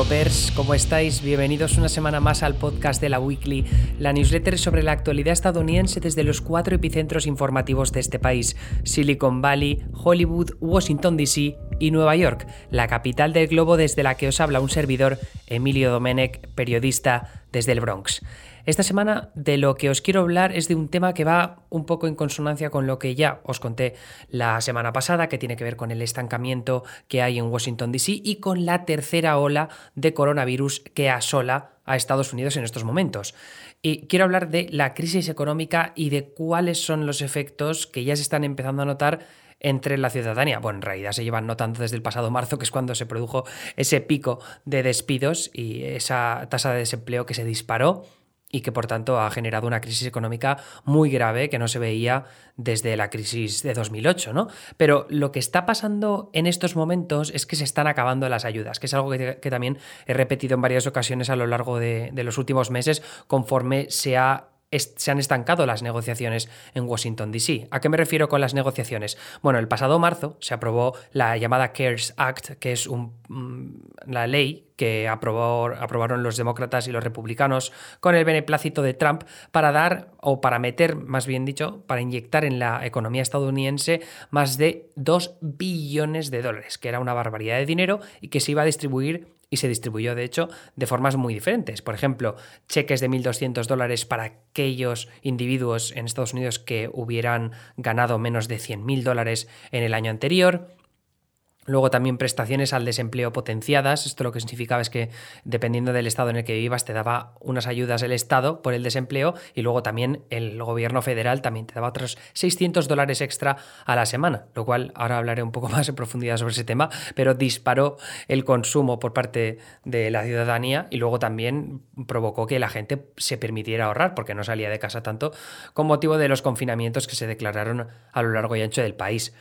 Wikicopers, ¿cómo estáis? Bienvenidos una semana más al podcast de la Weekly, la newsletter sobre la actualidad estadounidense desde los cuatro epicentros informativos de este país, Silicon Valley, Hollywood, Washington DC y Nueva York, la capital del globo desde la que os habla un servidor, Emilio Domenech, periodista desde el Bronx. Esta semana de lo que os quiero hablar es de un tema que va un poco en consonancia con lo que ya os conté la semana pasada, que tiene que ver con el estancamiento que hay en Washington, D.C. y con la tercera ola de coronavirus que asola a Estados Unidos en estos momentos. Y quiero hablar de la crisis económica y de cuáles son los efectos que ya se están empezando a notar entre la ciudadanía. Bueno, en realidad se llevan notando desde el pasado marzo, que es cuando se produjo ese pico de despidos y esa tasa de desempleo que se disparó y que por tanto ha generado una crisis económica muy grave que no se veía desde la crisis de 2008, ¿no? Pero lo que está pasando en estos momentos es que se están acabando las ayudas, que es algo que, también he repetido en varias ocasiones a lo largo de, de los últimos meses conforme se ha se han estancado las negociaciones en Washington, D.C. ¿A qué me refiero con las negociaciones? Bueno, el pasado marzo se aprobó la llamada CARES Act, que es mm, la ley que aprobaron los demócratas y los republicanos con el beneplácito de Trump para dar, o para meter, más bien dicho, para inyectar en la economía estadounidense más de 2 billones de dólares, que era una barbaridad de dinero y que se iba a distribuir y se distribuyó, de hecho, de formas muy diferentes. Por ejemplo, cheques de 1.200 dólares para aquellos individuos en Estados Unidos que hubieran ganado menos de 100.000 dólares en el año anterior Luego también prestaciones al desempleo potenciadas. Esto lo que significaba es que dependiendo del estado en el que vivas te daba unas ayudas el Estado por el desempleo y luego también el gobierno federal también te daba otros 600 dólares extra a la semana, lo cual ahora hablaré un poco más en profundidad sobre ese tema, pero disparó el consumo por parte de la ciudadanía y luego también provocó que la gente se permitiera ahorrar porque no salía de casa tanto con motivo de los confinamientos que se declararon a lo largo y ancho del país.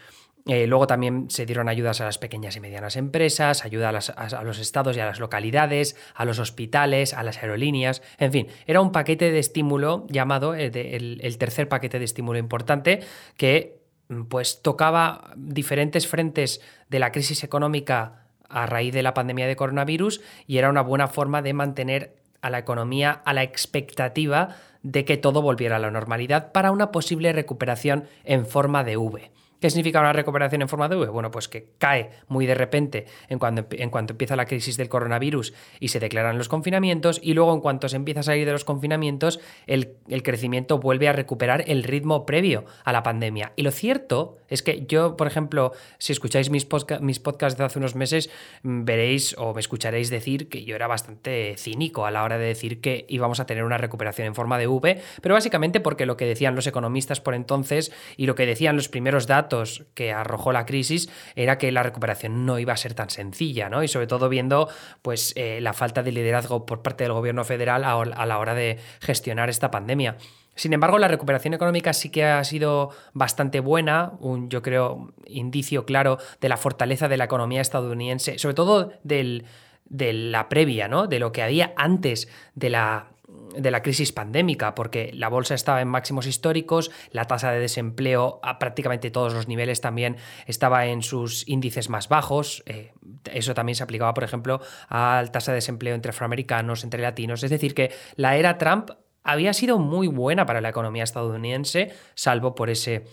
Eh, luego también se dieron ayudas a las pequeñas y medianas empresas, ayuda a, los estados y a las localidades, a los hospitales, a las aerolíneas, en fin, era un paquete de estímulo llamado eh, el, tercer paquete de estímulo importante que mm, pues tocaba diferentes frentes de la crisis económica a raíz de la pandemia de coronavirus y era una buena forma de mantener a la economía a la expectativa de que todo volviera a la normalidad para una posible recuperación en forma de V. ¿Qué significa una recuperación en forma de V? Bueno, pues que cae muy de repente en cuanto, en cuanto empieza la crisis del coronavirus y se declaran los confinamientos y luego en cuanto se empieza a salir de los confinamientos el, crecimiento vuelve a recuperar el ritmo previo a la pandemia. Y lo cierto es que yo, por ejemplo, si escucháis mis, mis podcasts de hace unos meses, mm, veréis o me escucharéis decir que yo era bastante cínico a la hora de decir que íbamos a tener una recuperación en forma de V, pero básicamente porque lo que decían los economistas por entonces y lo que decían los primeros datos que arrojó la crisis era que la recuperación no iba a ser tan sencilla, ¿no? Y sobre todo viendo pues, eh, la falta de liderazgo por parte del gobierno federal a, la hora de gestionar esta pandemia. Sin embargo, la recuperación económica sí que ha sido bastante buena, un, yo creo, indicio claro de la fortaleza de la economía estadounidense, sobre todo del, de la previa, ¿no? De lo que había antes de la de la crisis pandémica, porque la bolsa estaba en máximos históricos, la tasa de desempleo a prácticamente todos los niveles también estaba en sus índices más bajos. Eh, eso también se aplicaba, por ejemplo, a la tasa de desempleo entre afroamericanos, entre latinos. Es decir, que la era Trump había sido muy buena para la economía estadounidense, salvo por ese,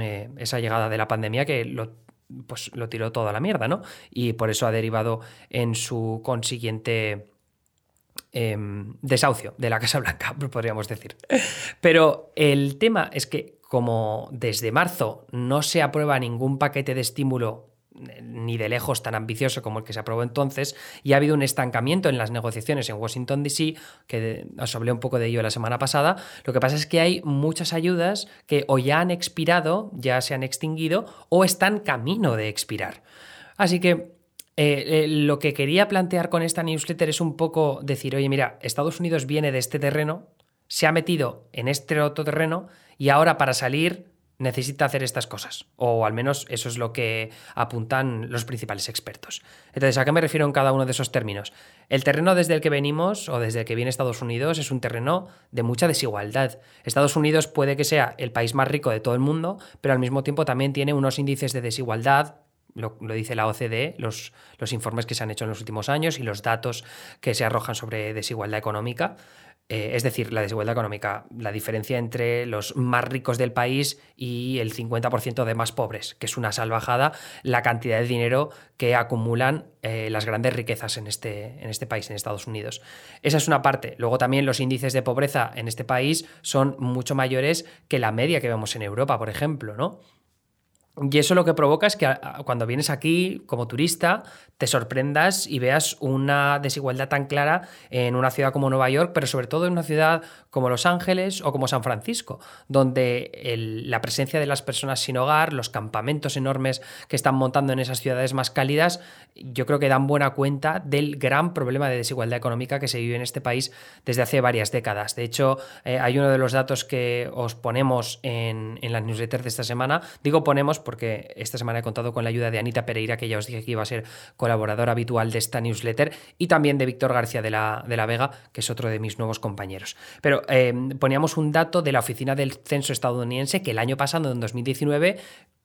eh, esa llegada de la pandemia que lo pues lo tiró toda la mierda, ¿no? Y por eso ha derivado en su consiguiente Em, desahucio de la Casa Blanca, podríamos decir. Pero el tema es que como desde marzo no se aprueba ningún paquete de estímulo eh, ni de lejos tan ambicioso como el que se aprobó entonces, y ha habido un estancamiento en las negociaciones en Washington, D.C., que os hablé un poco de ello la semana pasada, lo que pasa es que hay muchas ayudas que o ya han expirado, ya se han extinguido, o están camino de expirar. Así que eh, eh, lo que quería plantear con esta newsletter es un poco decir, oye, mira, Estados Unidos viene de este terreno, se ha metido en este otro terreno y ahora para salir necesita hacer estas cosas. O al menos eso es lo que apuntan los principales expertos. Entonces, ¿a qué me refiero en cada uno de esos términos? El terreno desde el que venimos o desde el que viene Estados Unidos es un terreno de mucha desigualdad. Estados Unidos puede que sea el país más rico de todo el mundo, pero al mismo tiempo también tiene unos índices de desigualdad lo, dice la OCDE, los, los informes que se han hecho en los últimos años y los datos que se arrojan sobre desigualdad económica. Eh, es decir, la desigualdad económica, la diferencia entre los más ricos del país y el 50% de más pobres, que es una salvajada la cantidad de dinero que acumulan eh, las grandes riquezas en este, en este país, en Estados Unidos. Esa es una parte. Luego también los índices de pobreza en este país son mucho mayores que la media que vemos en Europa, por ejemplo, ¿no? Y eso lo que provoca es que cuando vienes aquí como turista te sorprendas y veas una desigualdad tan clara en una ciudad como Nueva York, pero sobre todo en una ciudad como Los Ángeles o como San Francisco, donde la presencia de las personas sin hogar, los campamentos enormes que están montando en esas ciudades más cálidas, yo creo que dan buena cuenta del gran problema de desigualdad económica que se vive en este país desde hace varias décadas. De hecho, eh, hay uno de los datos que os ponemos en, en la newsletter de esta semana, digo ponemos porque esta semana he contado con la ayuda de Anita Pereira, que ya os dije que iba a ser colaboradora habitual de esta newsletter, y también de Víctor García de la, de la Vega, que es otro de mis nuevos compañeros. Pero eh, poníamos un dato de la Oficina del Censo estadounidense que el año pasado, en 2019,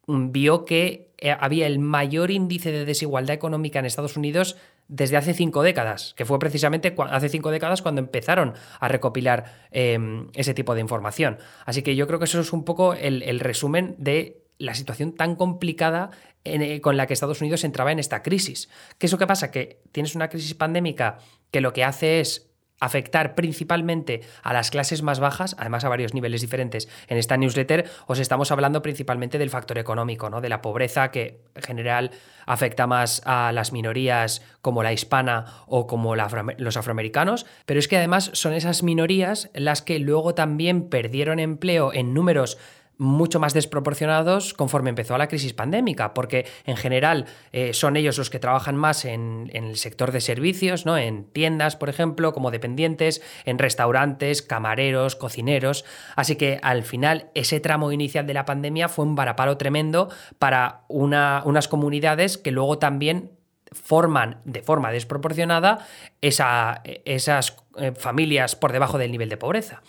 mm, vio que eh, había el mayor índice de desigualdad económica en Estados Unidos desde hace cinco décadas, que fue precisamente hace cinco décadas cuando empezaron a recopilar em, ese tipo de información. Así que yo creo que eso es un poco el resumen de la situación tan complicada eh, con la que Estados Unidos entraba en esta crisis. ¿Qué es lo que pasa? Que tienes una crisis pandémica que lo que hace es afectar principalmente a las clases más bajas, además a varios niveles diferentes. En esta newsletter os estamos hablando principalmente del factor económico, ¿no? de la pobreza que en general afecta más a las minorías como la hispana o como los afroamericanos, pero es que además son esas minorías las que luego también perdieron empleo en números mucho más desproporcionados conforme empezó la crisis pandémica, porque en general eh, son ellos los que trabajan más en, el sector de servicios, ¿no? en tiendas, por ejemplo, como dependientes, en restaurantes, camareros, cocineros. Así que al final ese tramo inicial de la pandemia fue un varapalo tremendo para una, unas comunidades que luego también forman de forma desproporcionada esa, esas eh, familias por debajo del nivel de pobreza.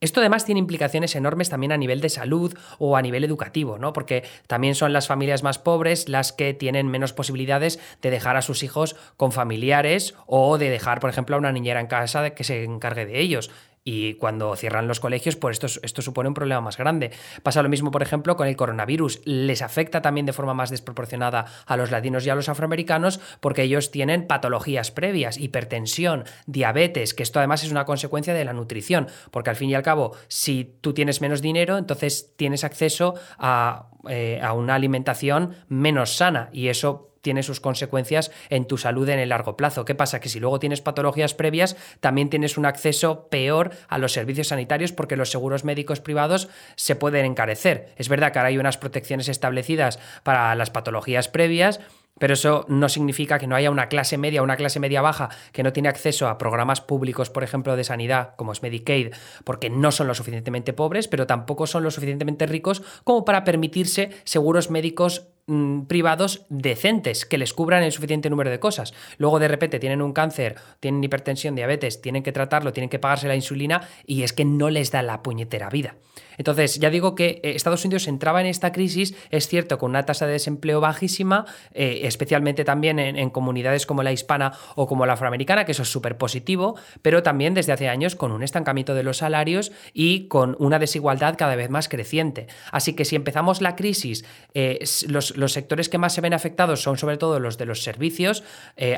Esto además tiene implicaciones enormes también a nivel de salud o a nivel educativo, ¿no? Porque también son las familias más pobres las que tienen menos posibilidades de dejar a sus hijos con familiares o de dejar, por ejemplo, a una niñera en casa que se encargue de ellos. Y cuando cierran los colegios, pues esto, esto supone un problema más grande. Pasa lo mismo, por ejemplo, con el coronavirus. Les afecta también de forma más desproporcionada a los latinos y a los afroamericanos porque ellos tienen patologías previas, hipertensión, diabetes, que esto además es una consecuencia de la nutrición, porque al fin y al cabo, si tú tienes menos dinero, entonces tienes acceso a, eh, a una alimentación menos sana y eso tiene sus consecuencias en tu salud en el largo plazo. ¿Qué pasa? Que si luego tienes patologías previas, también tienes un acceso peor a los servicios sanitarios porque los seguros médicos privados se pueden encarecer. Es verdad que ahora hay unas protecciones establecidas para las patologías previas, pero eso no significa que no haya una clase media, una clase media baja que no tiene acceso a programas públicos, por ejemplo, de sanidad, como es Medicaid, porque no son lo suficientemente pobres, pero tampoco son lo suficientemente ricos como para permitirse seguros médicos Mm, privados decentes que les cubran el suficiente número de cosas. Luego de repente tienen un cáncer, tienen hipertensión, diabetes, tienen que tratarlo, tienen que pagarse la insulina y es que no les da la puñetera vida. Entonces, ya digo que eh, Estados Unidos entraba en esta crisis, es cierto, con una tasa de desempleo bajísima, eh, especialmente también en, comunidades como la hispana o como la afroamericana, que eso es súper positivo, pero también desde hace años con un estancamiento de los salarios y con una desigualdad cada vez más creciente. Así que si empezamos la crisis, eh, los, sectores que más se ven afectados son sobre todo los de los servicios,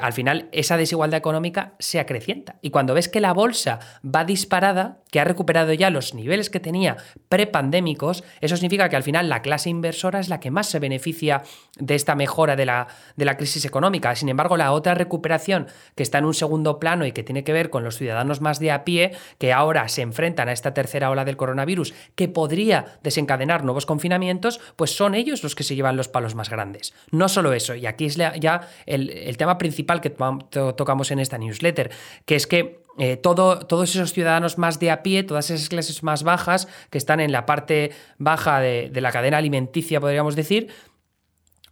al final esa desigualdad económica se acrecienta. Y cuando ves que la bolsa va disparada, que ha recuperado ya los niveles que tenía prepandémicos, eso significa que al final la clase inversora es la que más se beneficia de esta mejora de la, de la crisis económica. Sin embargo, la otra recuperación que está en un segundo plano y que tiene que ver con los ciudadanos más de a pie, que ahora se enfrentan a esta tercera ola del coronavirus, que podría desencadenar nuevos confinamientos, pues son ellos los que se llevan los palos más grandes. No solo eso, y aquí es ya el, tema principal que tocamos en esta newsletter, que es que eh, todos esos ciudadanos más de a pie, todas esas clases más bajas que están en la parte baja de, la cadena alimenticia, podríamos decir,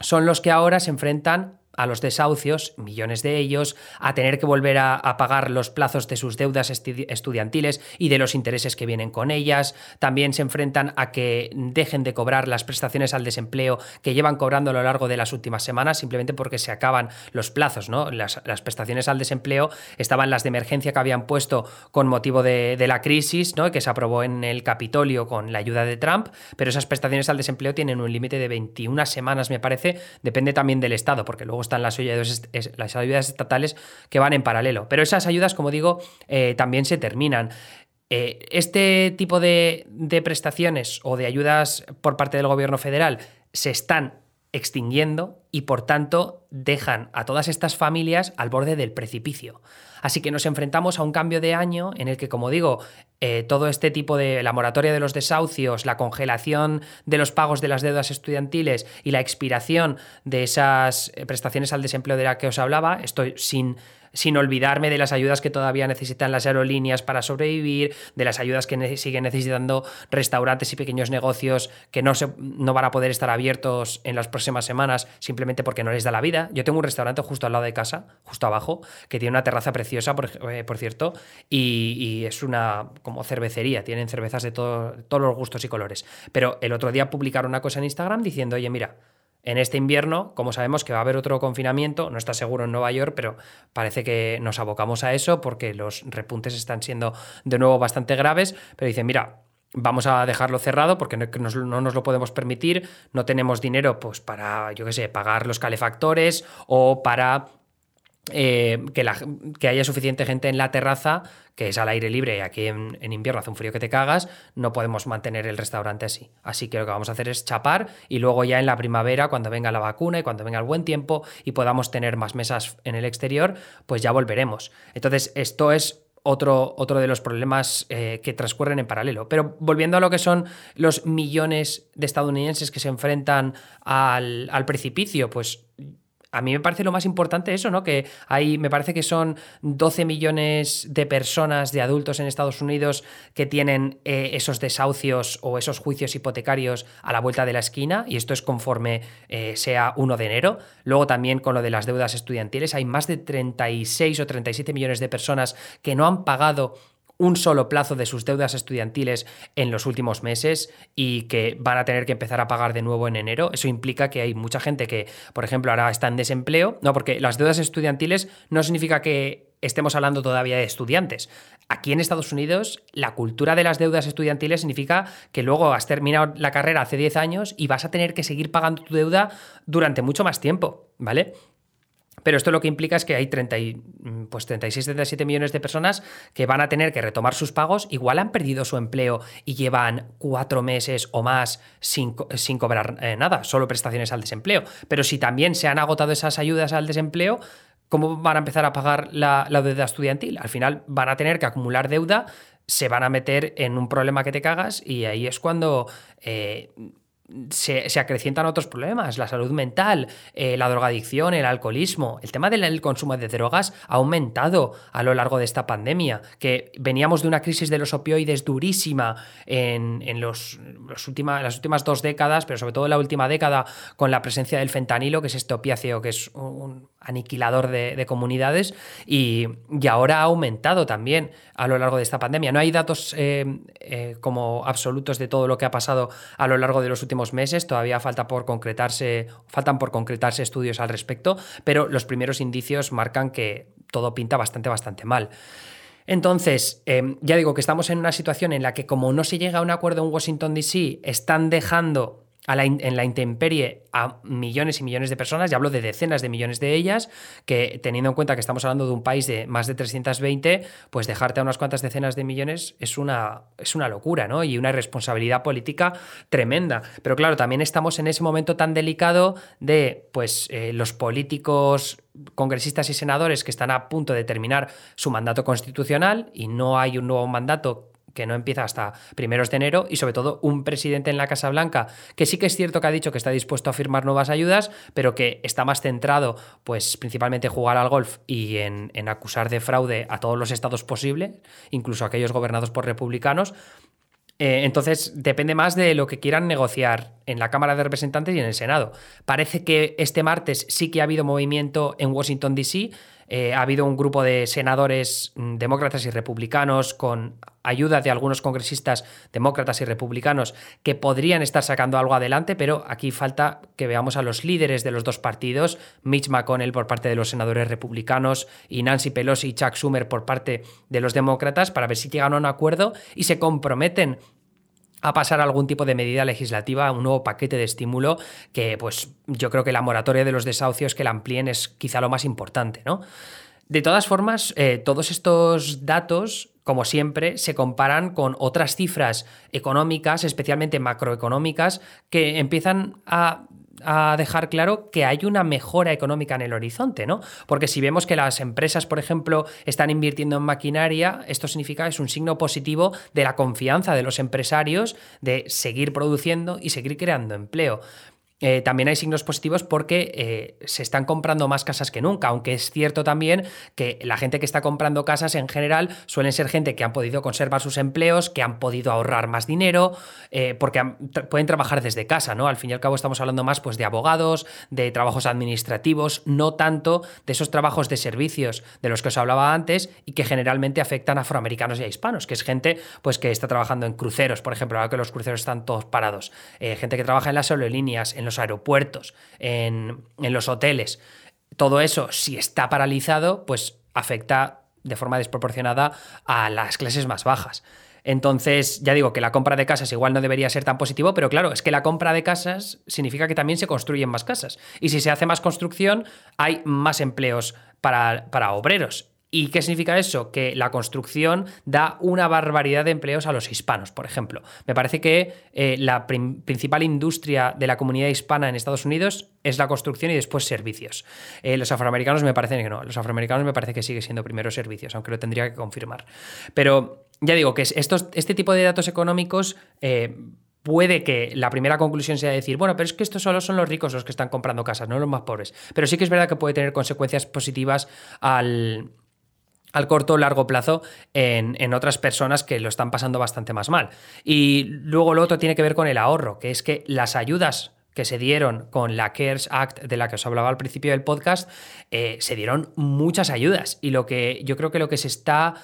son los que ahora se enfrentan a los desahucios, millones de ellos, a tener que volver a, pagar los plazos de sus deudas estudiantiles y de los intereses que vienen con ellas. También se enfrentan a que dejen de cobrar las prestaciones al desempleo que llevan cobrando a lo largo de las últimas semanas, simplemente porque se acaban los plazos. ¿no? Las, prestaciones al desempleo estaban las de emergencia que habían puesto con motivo de, la crisis, ¿no? que se aprobó en el Capitolio con la ayuda de Trump, pero esas prestaciones al desempleo tienen un límite de 21 semanas, me parece, depende también del Estado, porque están las ayudas, las ayudas estatales que van en paralelo. Pero esas ayudas, como digo, eh, también se terminan. Eh, este tipo de, de prestaciones o de ayudas por parte del gobierno federal se están extinguiendo y por tanto dejan a todas estas familias al borde del precipicio. Así que nos enfrentamos a un cambio de año en el que, como digo, eh, todo este tipo de la moratoria de los desahucios, la congelación de los pagos de las deudas estudiantiles y la expiración de esas eh, prestaciones al desempleo de la que os hablaba, estoy sin sin olvidarme de las ayudas que todavía necesitan las aerolíneas para sobrevivir, de las ayudas que siguen necesitando restaurantes y pequeños negocios que no, se, no van a poder estar abiertos en las próximas semanas simplemente porque no les da la vida. Yo tengo un restaurante justo al lado de casa, justo abajo, que tiene una terraza preciosa, por, eh, cierto, y, es una como cervecería, tienen cervezas de todos los gustos y colores. Pero el otro día publicaron una cosa en Instagram diciendo, oye, mira, en este invierno, como sabemos que va a haber otro confinamiento, no está seguro en Nueva York, pero parece que nos abocamos a eso porque los repuntes están siendo de nuevo bastante graves, pero dicen, mira, vamos a dejarlo cerrado porque no, nos lo podemos permitir, no tenemos dinero pues para, yo qué sé, pagar los calefactores o para eh, que, haya suficiente gente en la terraza, que es al aire libre y aquí en, invierno hace un frío que te cagas, no podemos mantener el restaurante así. Así que lo que vamos a hacer es chapar y luego ya en la primavera, cuando venga la vacuna y cuando venga el buen tiempo y podamos tener más mesas en el exterior, pues ya volveremos. Entonces, esto es otro, otro, de los problemas eh, que transcurren en paralelo. Pero volviendo a lo que son los millones de estadounidenses que se enfrentan al precipicio, pues a mí me parece lo más importante eso, ¿no? Que hay, me parece que son 12 millones de personas, de adultos en Estados Unidos que tienen eh, esos desahucios o esos juicios hipotecarios a la vuelta de la esquina, y esto es conforme eh, sea 1 de enero. Luego también con lo de las deudas estudiantiles, hay más de 36 o 37 millones de personas que no han pagado un solo plazo de sus deudas estudiantiles en los últimos meses y que van a tener que empezar a pagar de nuevo en enero. Eso implica que hay mucha gente que, por ejemplo, ahora está en desempleo. No, porque las deudas estudiantiles no significa que estemos hablando todavía de estudiantes. Aquí en Estados Unidos, la cultura de las deudas estudiantiles significa que luego has terminado la carrera hace 10 años y vas a tener que seguir pagando tu deuda durante mucho más tiempo, ¿vale? Pero esto lo que implica es que hay 30 pues 36, 37 millones de personas que van a tener que retomar sus pagos, igual han perdido su empleo y llevan cuatro meses o más sin, sin cobrar eh, nada, solo prestaciones al desempleo. Pero si también se han agotado esas ayudas al desempleo, ¿cómo van a empezar a pagar la, deuda estudiantil? Al final van a tener que acumular deuda se van a meter en un problema que te cagas y ahí es cuando eh, se, acrecientan otros problemas, la salud mental, eh, la drogadicción, el alcoholismo. El tema del consumo de drogas ha aumentado a lo largo de esta pandemia, que veníamos de una crisis de los opioides durísima en, los, las últimas dos décadas, pero sobre todo en la última década con la presencia del fentanilo, que es este que es un aniquilador de, comunidades, y, ahora ha aumentado también a lo largo de esta pandemia. No hay datos eh, eh, como absolutos de todo lo que ha pasado a lo largo de los últimos meses, todavía falta por concretarse, faltan por concretarse estudios al respecto, pero los primeros indicios marcan que todo pinta bastante, bastante mal. Entonces, em, ya digo que estamos en una situación en la que como no se llega a un acuerdo en Washington, D.C., están dejando en la intemperie a millones y millones de personas, ya hablo de decenas de millones de ellas, que teniendo en cuenta que estamos hablando de un país de más de 320, pues dejarte a unas cuantas decenas de millones es una, es una locura, ¿no? Y una responsabilidad política tremenda. Pero claro, también estamos en ese momento tan delicado de, pues, eh, los políticos congresistas y senadores que están a punto de terminar su mandato constitucional y no hay un nuevo mandato que no empieza hasta primeros de enero, y sobre todo un presidente en la Casa Blanca, que sí que es cierto que ha dicho que está dispuesto a firmar nuevas ayudas, pero que está más centrado, pues principalmente en jugar al golf y en, acusar de fraude a todos los estados posibles, incluso aquellos gobernados por republicanos. Eh, entonces, depende más de lo que quieran negociar en la Cámara de Representantes y en el Senado. Parece que este martes sí que ha habido movimiento en Washington, D.C. Eh, ha habido un grupo de senadores mm, demócratas y republicanos con ayuda de algunos congresistas demócratas y republicanos que podrían estar sacando algo adelante, pero aquí falta que veamos a los líderes de los dos partidos, Mitch McConnell por parte de los senadores republicanos y Nancy Pelosi y Chuck Schumer por parte de los demócratas, para ver si llegan a un acuerdo y se comprometen a pasar algún tipo de medida legislativa, un nuevo paquete de estímulo que pues yo creo que la moratoria de los desahucios que la amplíen es quizá lo más importante, ¿no? De todas formas, eh, todos estos datos, como siempre, se comparan con otras cifras económicas, especialmente macroeconómicas, que empiezan a a dejar claro que hay una mejora económica en el horizonte, ¿no? Porque si vemos que las empresas, por ejemplo, están invirtiendo en maquinaria, esto significa es un signo positivo de la confianza de los empresarios de seguir produciendo y seguir creando empleo. Eh, también hay signos positivos porque eh, se están comprando más casas que nunca, aunque es cierto también que la gente que está comprando casas en general suelen ser gente que han podido conservar sus empleos, que han podido ahorrar más dinero, eh, porque pueden trabajar desde casa, ¿no? Al fin y al cabo estamos hablando más pues, de abogados, de trabajos administrativos, no tanto de esos trabajos de servicios de los que os hablaba antes y que generalmente afectan a afroamericanos y a hispanos, que es gente pues, que está trabajando en cruceros, por ejemplo, ahora que los cruceros están todos parados, gente que trabaja en las aerolíneas, en los aeropuertos, en, los hoteles, todo eso, si está paralizado, pues afecta de forma desproporcionada a las clases más bajas. Entonces, ya digo que la compra de casas igual no debería ser tan positivo, pero claro, es que la compra de casas significa que también se construyen más casas. Y si se hace más construcción, hay más empleos para, para obreros. ¿Y qué significa eso? Que la construcción da una barbaridad de empleos a los hispanos, por ejemplo. Me parece que eh, la principal industria de la comunidad hispana en Estados Unidos es la construcción y después servicios. Eh, los afroamericanos me parece que no. Los afroamericanos me parece que sigue siendo primero servicios, aunque lo tendría que confirmar. Pero ya digo que estos, este tipo de datos económicos... Eh, puede que la primera conclusión sea decir, bueno, pero es que estos solo son los ricos los que están comprando casas, no los más pobres. Pero sí que es verdad que puede tener consecuencias positivas al, al corto o largo plazo en, otras personas que lo están pasando bastante más mal. Y luego lo otro tiene que ver con el ahorro, que es que las ayudas que se dieron con la CARES Act de la que os hablaba al principio del podcast, eh, se dieron muchas ayudas. Y lo que yo creo que lo que se está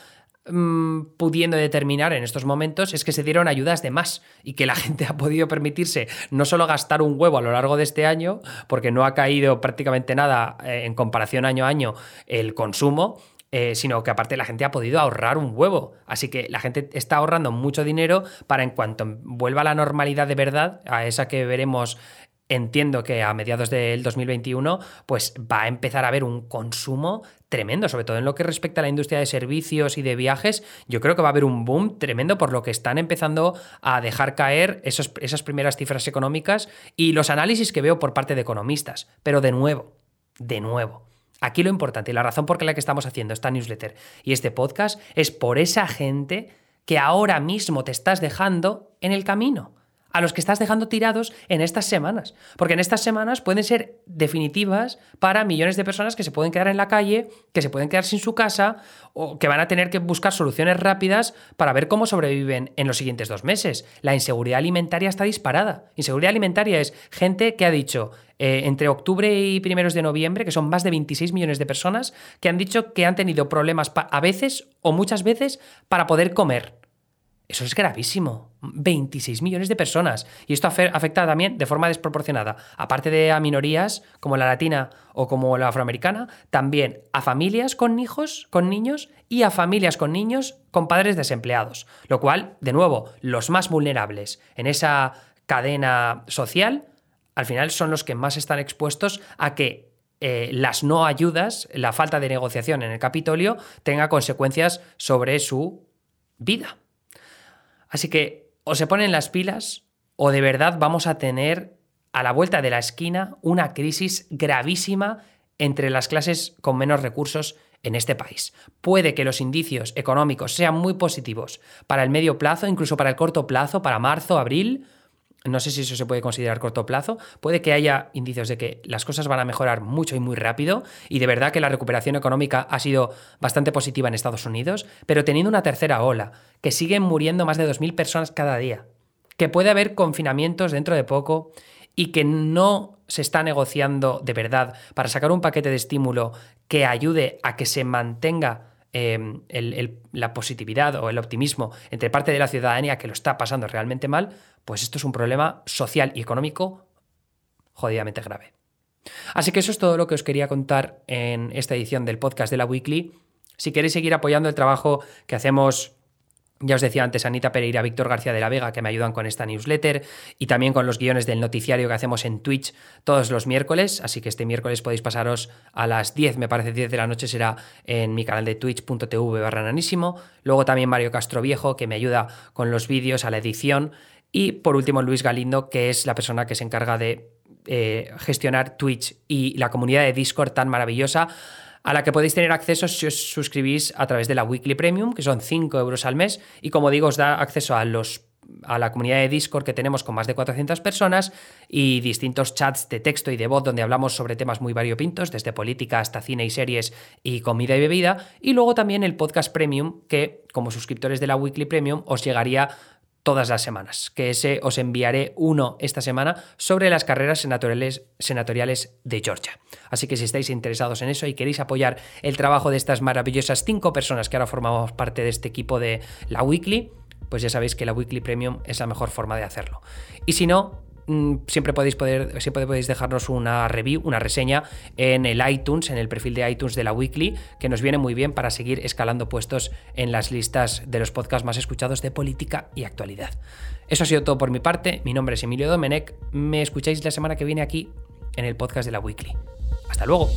mm, pudiendo determinar en estos momentos es que se dieron ayudas de más y que la gente ha podido permitirse no solo gastar un huevo a lo largo de este año, porque no ha caído prácticamente nada eh, en comparación año a año el consumo, eh, sino que aparte la gente ha podido ahorrar un huevo. Así que la gente está ahorrando mucho dinero para en cuanto vuelva a la normalidad de verdad, a esa que veremos entiendo que a mediados del 2021, pues va a empezar a haber un consumo tremendo, sobre todo en lo que respecta a la industria de servicios y de viajes. Yo creo que va a haber un boom tremendo por lo que están empezando a dejar caer esas primeras cifras económicas y los análisis que veo por parte de economistas. Pero de nuevo, de nuevo, Aquí lo importante y la razón por la que estamos haciendo esta newsletter y este podcast es por esa gente que ahora mismo te estás dejando en el camino a los que estás dejando tirados en estas semanas. Porque en estas semanas pueden ser definitivas para millones de personas que se pueden quedar en la calle, que se pueden quedar sin su casa o que van a tener que buscar soluciones rápidas para ver cómo sobreviven en los siguientes dos meses. La inseguridad alimentaria está disparada. Inseguridad alimentaria es gente que ha dicho eh, entre octubre y primeros de noviembre, que son más de 26 millones de personas, que han dicho que han tenido problemas a veces o muchas veces para poder comer. Eso es gravísimo. 26 millones de personas. Y esto afecta también de forma desproporcionada, aparte de a minorías como la latina o como la afroamericana, también a familias con hijos, con niños y a familias con niños con padres desempleados. Lo cual, de nuevo, los más vulnerables en esa cadena social, al final son los que más están expuestos a que eh, las no ayudas, la falta de negociación en el Capitolio, tenga consecuencias sobre su vida. Así que o se ponen las pilas o de verdad vamos a tener a la vuelta de la esquina una crisis gravísima entre las clases con menos recursos en este país. Puede que los indicios económicos sean muy positivos para el medio plazo, incluso para el corto plazo, para marzo, abril, no sé si eso se puede considerar corto plazo, puede que haya indicios de que las cosas van a mejorar mucho y muy rápido y de verdad que la recuperación económica ha sido bastante positiva en Estados Unidos, pero teniendo una tercera ola, que siguen muriendo más de 2.000 personas cada día, que puede haber confinamientos dentro de poco y que no se está negociando de verdad para sacar un paquete de estímulo que ayude a que se mantenga em, la positividad o el optimismo entre parte de la ciudadanía que lo está pasando realmente mal, pues esto es un problema social y económico jodidamente grave. Así que eso es todo lo que os quería contar en esta edición del podcast de la Weekly. Si queréis seguir apoyando el trabajo que hacemos ya os decía antes Anita Pereira, Víctor García de la Vega, que me ayudan con esta newsletter y también con los guiones del noticiario que hacemos en Twitch todos los miércoles. Así que este miércoles podéis pasaros a las 10, me parece 10 de la noche será en mi canal de twitch.tv barra. Luego también Mario Castro Viejo, que me ayuda con los vídeos, a la edición. Y por último Luis Galindo, que es la persona que se encarga de eh, gestionar Twitch y la comunidad de Discord tan maravillosa a la que podéis tener acceso si os suscribís a través de la Weekly Premium, que son 5 euros al mes, y como digo, os da acceso a los a la comunidad de Discord que tenemos con más de 400 personas y distintos chats de texto y de voz donde hablamos sobre temas muy variopintos, desde política hasta cine y series y comida y bebida. Y luego también el podcast premium que, como suscriptores de la Weekly Premium, os llegaría todas las semanas, que ese os enviaré uno esta semana sobre las carreras senatoriales, senatoriales de Georgia. Así que si estáis interesados en eso y queréis apoyar el trabajo de estas maravillosas cinco personas que ahora formamos parte de este equipo de la Weekly, pues ya sabéis que la Weekly Premium es la mejor forma de hacerlo. Y si no, siempre podéis, poder, siempre podéis dejarnos una review, una reseña en el iTunes, en el perfil de iTunes de la Weekly, que nos viene muy bien para seguir escalando puestos en las listas de los podcasts más escuchados de política y actualidad. Eso ha sido todo por mi parte. Mi nombre es Emilio Domenech. Me escucháis la semana que viene aquí en el podcast de la Weekly. Hasta luego.